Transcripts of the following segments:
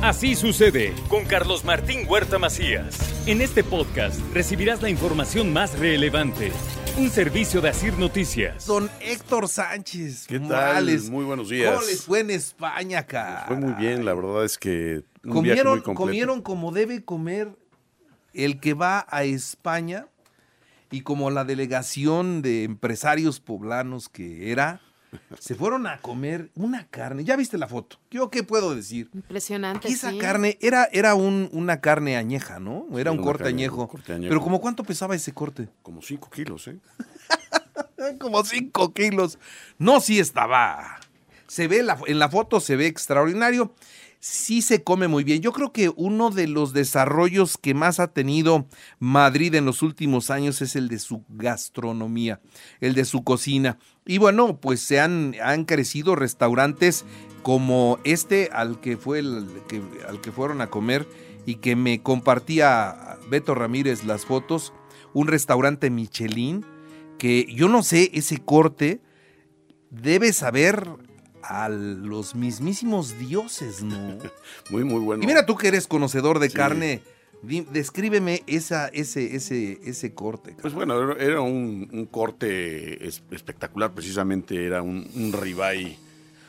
Así sucede con Carlos Martín Huerta Macías. En este podcast recibirás la información más relevante. Un servicio de Asir Noticias. Don Héctor Sánchez. ¿Qué tal? Morales. Muy buenos días. ¿Cómo les fue en España, cara? Fue muy bien, la verdad es que un viaje Comieron, muy completo. comieron como debe comer el que va a España y como la delegación de empresarios poblanos que era, se fueron a comer una carne. Ya viste la foto. ¿Yo qué puedo decir? Impresionante. Esa sí. carne era, era un- una carne añeja, ¿no? Era Sí, un una corte carne, añejo. un corte añejo. Pero como cuánto pesaba ese corte? Como 5 kilos, ¿eh? Como 5 kilos. No, sí estaba. Se ve, la- en la foto se ve extraordinario. Sí se come muy bien. Yo creo que uno de los desarrollos que más ha tenido Madrid en los últimos años es el de su gastronomía, el de su cocina. Y bueno, pues se han, han crecido restaurantes como este al que, fue el, que- al que fueron a comer y que me compartía Beto Ramírez las fotos. Un restaurante Michelin que yo no sé, ese corte debe saber a los mismísimos dioses, ¿no? Muy, muy bueno. Y mira tú que eres conocedor de Sí. carne, descríbeme esa, ese, ese, ese corte. Pues bueno, era- un, un corte es- espectacular, precisamente era un, un ribeye.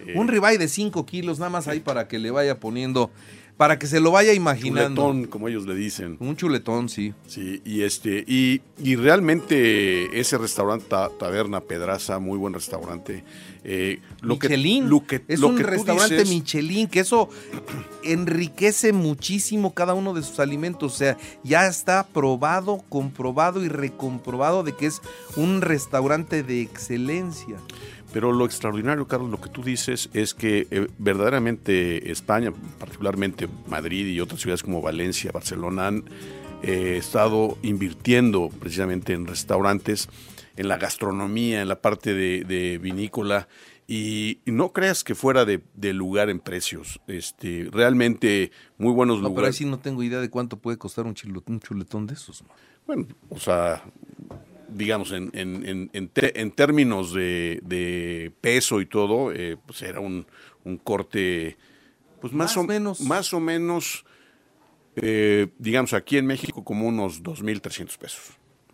eh, Un ribeye de 5 kilos, nada más ahí para que le vaya poniendo, para que se lo vaya imaginando. chuletón, como ellos le dicen. Un chuletón, sí. Sí, y este, y, y realmente ese restaurante Ta- Taberna Pedraza, muy buen restaurante. eh, lo que- Michelin. lo que, es lo un que restaurante dices- Michelin, que eso enriquece muchísimo cada uno de sus alimentos. O sea, ya está probado, comprobado y recomprobado de que es un restaurante de excelencia. Pero lo extraordinario, Carlos, lo que tú dices es que eh, verdaderamente España, particularmente Madrid y otras ciudades como Valencia, Barcelona, han eh, estado invirtiendo precisamente en restaurantes, en la gastronomía, en la parte de, de vinícola. Y no creas que fuera de, de lugar en precios. Este, realmente muy buenos No, pero ahí lugares. sí no tengo idea de cuánto puede costar un, chuletón de esos. ¿no? Bueno, o sea, digamos, en, en- en- en te- en términos de, de peso y todo, eh, pues era un, un corte, pues más, Más o menos. Más o menos, eh, digamos, aquí en México como unos 2.300 pesos.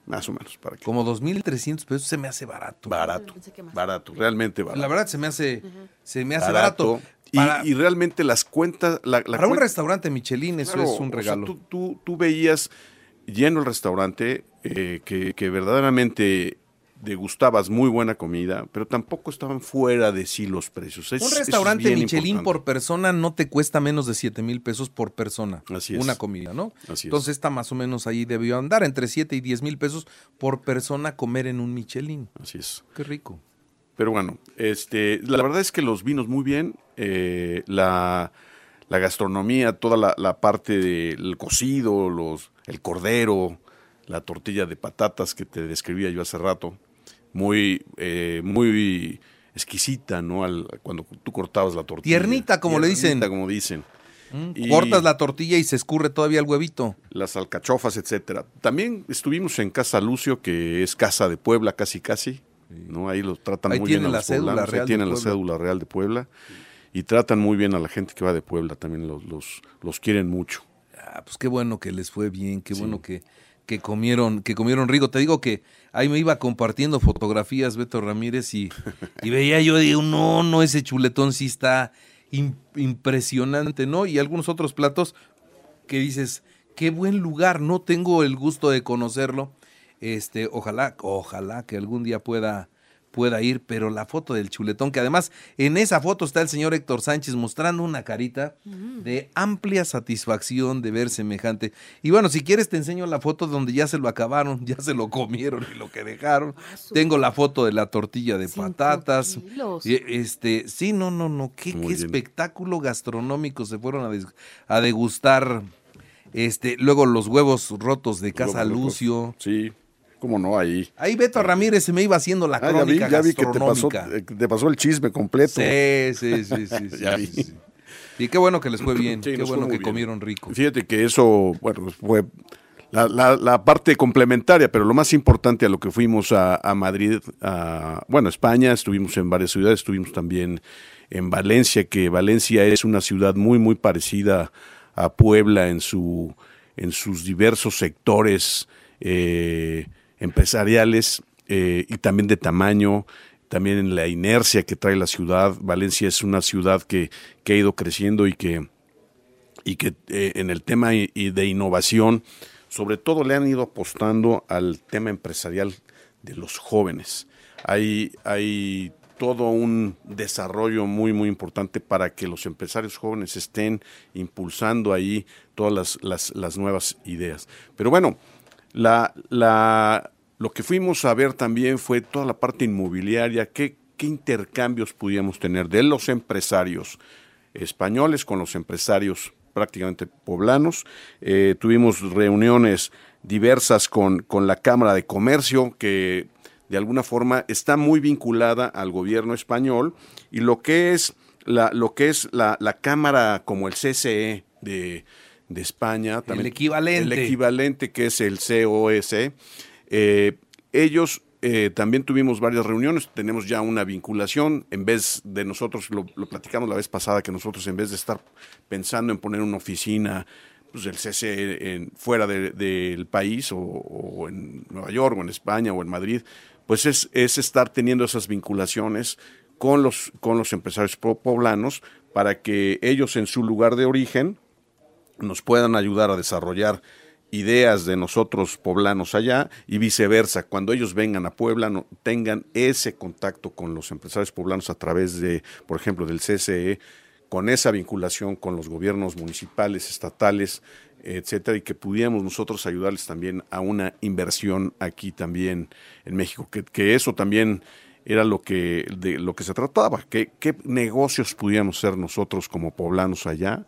Más o menos, para que... Como 2.300 pesos se me hace barato. Barato, barato, realmente barato. La verdad se me hace, se me hace barato. Y, Para, y realmente las cuentas... La, la para un restaurante Michelin eso Claro, es un o sea, regalo. tú, tú- tú veías lleno el restaurante, eh, que, que verdaderamente degustabas muy buena comida, pero tampoco estaban fuera de sí los precios. Es- un es restaurante Michelin importante. por persona no te cuesta menos de 7 mil pesos por persona. Así es. Una comida, ¿no? Así es. Entonces está más o menos ahí debió andar, entre 7 y 10 mil pesos por persona comer en un Michelin. Así es. Qué rico. Pero bueno, este, la verdad es que los vinos muy bien, eh, la, la gastronomía, toda la, la parte del cocido, los, el cordero, la tortilla de patatas que te describía yo hace rato, muy, eh, muy exquisita, ¿no? Al, cuando tú cortabas la tortilla. Tiernita, como le dicen. Como dicen. Y- Cortas la tortilla y se escurre todavía el huevito. Las alcachofas, etcétera. También estuvimos en Casa Lucio, que es casa de Puebla, casi casi. ¿no? Ahí los tratan Ahí muy bien a la los cédula poblanos, ahí tienen la Puebla. cédula real de Puebla. Y tratan muy bien a la gente que va de Puebla, también los, los, los quieren mucho. Ah, pues qué bueno que les fue bien, qué bueno que, que comieron, que comieron rico. Te digo que ahí me iba compartiendo fotografías Beto Ramírez y, y veía yo, digo, no, no, ese chuletón sí está im- impresionante, ¿no? Y algunos otros platos que dices, qué buen lugar, no tengo el gusto de conocerlo. Este, ojalá, ojalá que algún día pueda pueda ir, pero la foto del chuletón, que además en esa foto está el señor Héctor Sánchez mostrando una carita de amplia satisfacción de ver semejante. Y bueno, si quieres te enseño la foto donde ya se lo acabaron, ya se lo comieron y lo que dejaron. Tengo la foto de la tortilla de patatas. kilos. Este, sí, no, no, no, qué, espectáculo gastronómico se fueron a, des- a degustar. Este, luego los huevos rotos de Casa Lucio. Sí, cómo no, ahí. Ahí Beto Ramírez se me iba haciendo la Ah, ya vi, crónica ya vi que te pasó, gastronómica. eh, que te pasó el chisme completo. Sí, sí, sí, sí, sí, Ya sí, vi. sí. Y qué bueno que les fue bien, Sí, qué bueno que bien. comieron rico. Fíjate que eso, bueno, fue la, la- la parte complementaria, pero lo más importante a lo que fuimos a, a Madrid, a, bueno, España, estuvimos en varias ciudades, estuvimos también en Valencia, que Valencia es una ciudad muy, muy parecida a Puebla en, su, en sus diversos sectores eh, empresariales eh, y también de tamaño, también en la inercia que trae la ciudad. Valencia es una ciudad que, que ha ido creciendo y que, y que eh, en el tema de innovación, sobre todo le han ido apostando al tema empresarial de los jóvenes. Hay, hay todo un desarrollo muy, muy importante para que los empresarios jóvenes estén impulsando ahí todas las, las, nuevas ideas. Pero bueno, la, la, lo que fuimos a ver también fue toda la parte inmobiliaria, qué, qué intercambios podíamos tener de los empresarios españoles con los empresarios prácticamente poblanos. Eh, tuvimos reuniones diversas con, con la Cámara de Comercio, que de alguna forma está muy vinculada al gobierno español, y lo que es la, lo que es la, la Cámara como el CCE de, de España, también, el equivalente. El equivalente que es el COS, eh, ellos eh, también tuvimos varias reuniones, tenemos ya una vinculación, en vez de nosotros, lo, platicamos la vez pasada, que nosotros en vez de estar pensando en poner una oficina pues, del CC fuera del país o, en Nueva York o en España o en Madrid, pues es, es estar teniendo esas vinculaciones con los, con los empresarios poblanos para que ellos en su lugar de origen nos puedan ayudar a desarrollar ideas de nosotros poblanos allá y viceversa. Cuando ellos vengan a Puebla, no, tengan ese contacto con los empresarios poblanos a través de, por ejemplo, del CCE, con esa vinculación con los gobiernos municipales, estatales, etcétera, y que pudiéramos nosotros ayudarles también a una inversión aquí también en México, que, que eso también era lo que, de lo que se trataba, que, qué negocios pudiéramos ser nosotros como poblanos allá,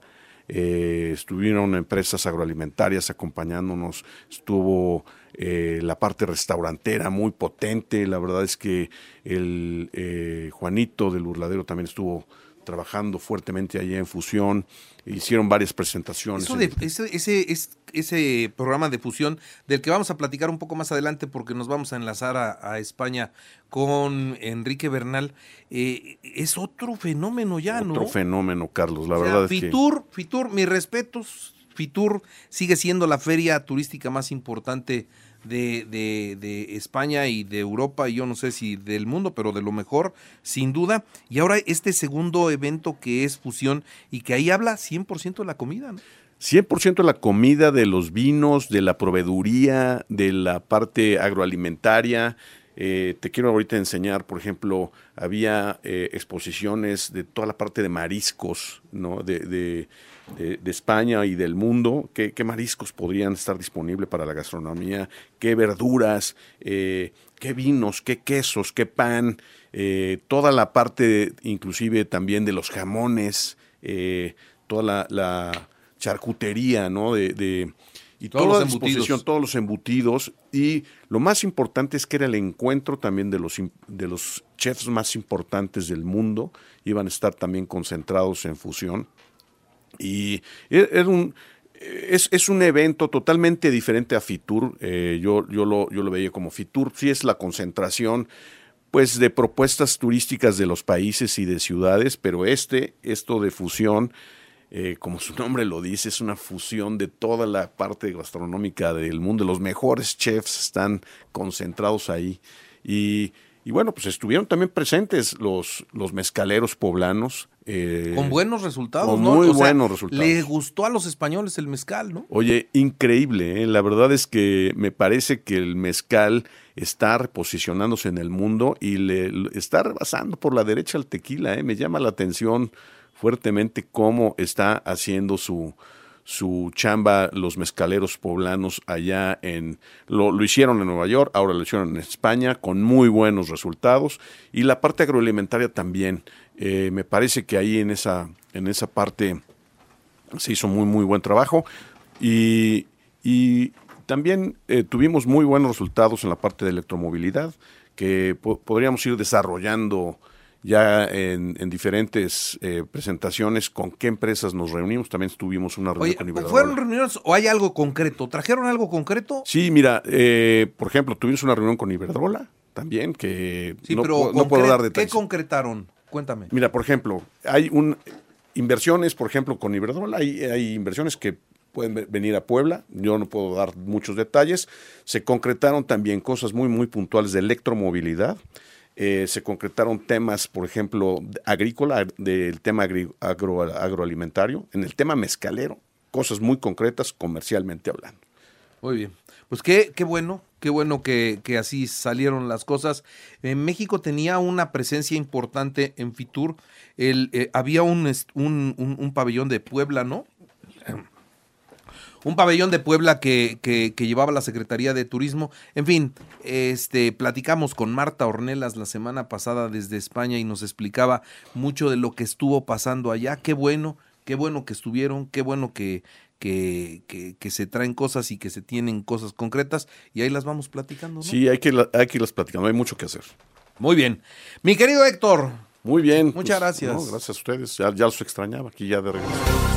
eh, estuvieron empresas agroalimentarias acompañándonos, estuvo eh, la parte restaurantera muy potente, la verdad es que el eh, Juanito del Burladero también estuvo trabajando fuertemente allí en Fusión, hicieron varias presentaciones. ese, ese, ese, programa de fusión del que vamos a platicar un poco más adelante porque nos vamos a enlazar a, España con Enrique Bernal, eh, es otro fenómeno ya, ¿no? Otro fenómeno, Carlos, la verdad es Fitur, que... Fitur, mis respetos, Fitur sigue siendo la feria turística más importante de, de, España y de Europa, y yo no sé si del mundo, pero de lo mejor, sin duda. Y ahora este segundo evento que es fusión y que ahí habla 100% de la comida, ¿no? 100% de la comida, de los vinos, de la proveeduría, de la parte agroalimentaria. Eh, te quiero ahorita enseñar, por ejemplo, había eh, exposiciones de toda la parte de mariscos, ¿no? de, de, España y del mundo, qué, mariscos podrían estar disponibles para la gastronomía, qué verduras, eh, qué vinos, qué quesos, qué pan, eh, toda la parte inclusive también de los jamones, eh, toda la, charcutería, ¿no? De, y todos toda los embutidos. todos los embutidos. Y lo más importante es que era el encuentro también de los, de los chefs más importantes del mundo. Iban a estar también concentrados en fusión. Y es un, es, un evento totalmente diferente a Fitur. Eh, yo, yo, lo, yo lo veía como Fitur. Sí es la concentración pues de propuestas turísticas de los países y de ciudades, pero este, esto de fusión, eh, como su nombre lo dice, es una fusión de toda la parte gastronómica del mundo. Los mejores chefs están concentrados ahí. Y y bueno, pues estuvieron también presentes los, los mezcaleros poblanos. Eh, con buenos resultados, con Muy buenos resultados. Le gustó a los españoles el mezcal, ¿no? Oye, increíble, ¿eh? la verdad es que me parece que el mezcal está posicionándose en el mundo y le, está rebasando por la derecha al tequila, ¿eh? Me llama la atención fuertemente cómo está haciendo su, su chamba los mezcaleros poblanos allá en lo, lo, hicieron en Nueva York, ahora lo hicieron en España con muy buenos resultados. Y la parte agroalimentaria también. Eh, me parece que ahí en esa en esa parte se hizo muy muy buen trabajo. Y, y también eh, tuvimos muy buenos resultados en la parte de electromovilidad que podríamos ir desarrollando ya en, diferentes eh, presentaciones con qué empresas nos reunimos. También tuvimos una reunión con Iberdrola. ¿Fueron reuniones o hay algo concreto? ¿Trajeron algo concreto? Sí, mira, eh, por ejemplo, tuvimos una reunión con Iberdrola también, que no, puedo dar detalles. ¿Qué concretaron? Cuéntame. Mira, por ejemplo, hay un inversiones, por ejemplo, con Iberdrola, hay, hay inversiones que pueden venir a Puebla, yo no puedo dar muchos detalles. Se concretaron también cosas muy, muy puntuales de electromovilidad. Eh, se concretaron temas, por ejemplo, agrícola, del tema agro, agroalimentario, en el tema mezcalero, cosas muy concretas comercialmente hablando. Muy bien. Pues qué, qué bueno, qué bueno que, que, así salieron las cosas. En México tenía una presencia importante en Fitur. El, eh, había un, un, un, pabellón de Puebla, ¿no? Un pabellón de Puebla que, que, que, llevaba la Secretaría de Turismo. En fin, este, platicamos con Marta Ornelas la semana pasada desde España y nos explicaba mucho de lo que estuvo pasando allá. Qué bueno, qué bueno que estuvieron, qué bueno que, que, que, se traen cosas y que se tienen cosas concretas y ahí las vamos platicando. ¿no? Sí, hay que, hay que irlas platicando, hay mucho que hacer. Muy bien. Mi querido Héctor. Muy bien. Muchas pues, gracias. gracias a ustedes. Ya, ya los extrañaba aquí ya de regreso.